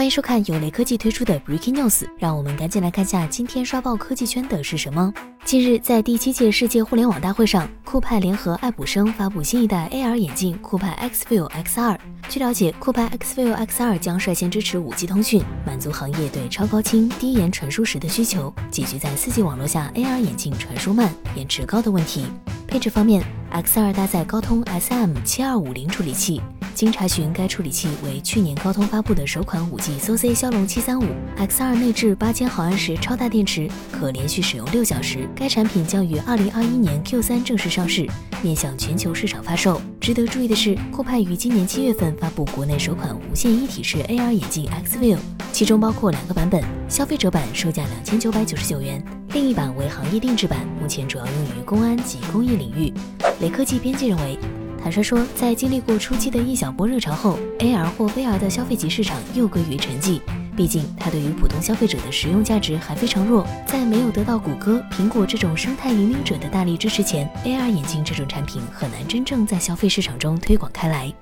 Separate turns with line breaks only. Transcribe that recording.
欢迎收看由雷科技推出的 Breaking News，让我们赶紧来看下今天刷爆科技圈的是什么。近日，在第七届世界互联网大会上，酷派联合爱普生发布新一代 AR 眼镜酷派 Xview X2。据了解，酷派 Xview X2 将率先支持 5G 通讯，满足行业对超高清低延传输时的需求，解决在 4G 网络下 AR 眼镜传输慢、延迟高的问题。配置方面，X2 搭载高通 SM7250 处理器。经查询，该处理器为去年高通发布的首款 5G SoC 骁龙735 X2，内置八千毫安时超大电池，可连续使用六小时。该产品将于2021年 Q3 正式上市，面向全球市场发售。值得注意的是，酷派于今年七月份发布国内首款无线一体式 AR 眼镜 Xview，其中包括两个版本，消费者版售价两千九百九十九元，另一版为行业定制版，目前主要用于公安及工业领域。雷科技编辑认为。坦率说，在经历过初期的一小波热潮后，AR 或 VR 的消费级市场又归于沉寂。毕竟，它对于普通消费者的实用价值还非常弱。在没有得到谷歌、苹果这种生态引领者的大力支持前，AR 眼镜这种产品很难真正在消费市场中推广开来。